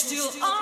still on.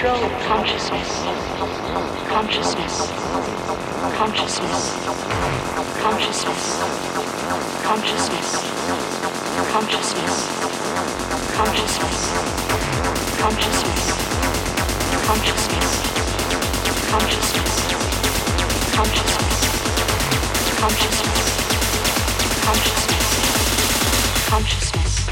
control consciousness. Consciousness. Consciousness. Consciousness. Consciousness. Consciousness. Consciousness. Consciousness. Consciousness. Consciousness. Consciousness. Consciousness. Consciousness. Consciousness.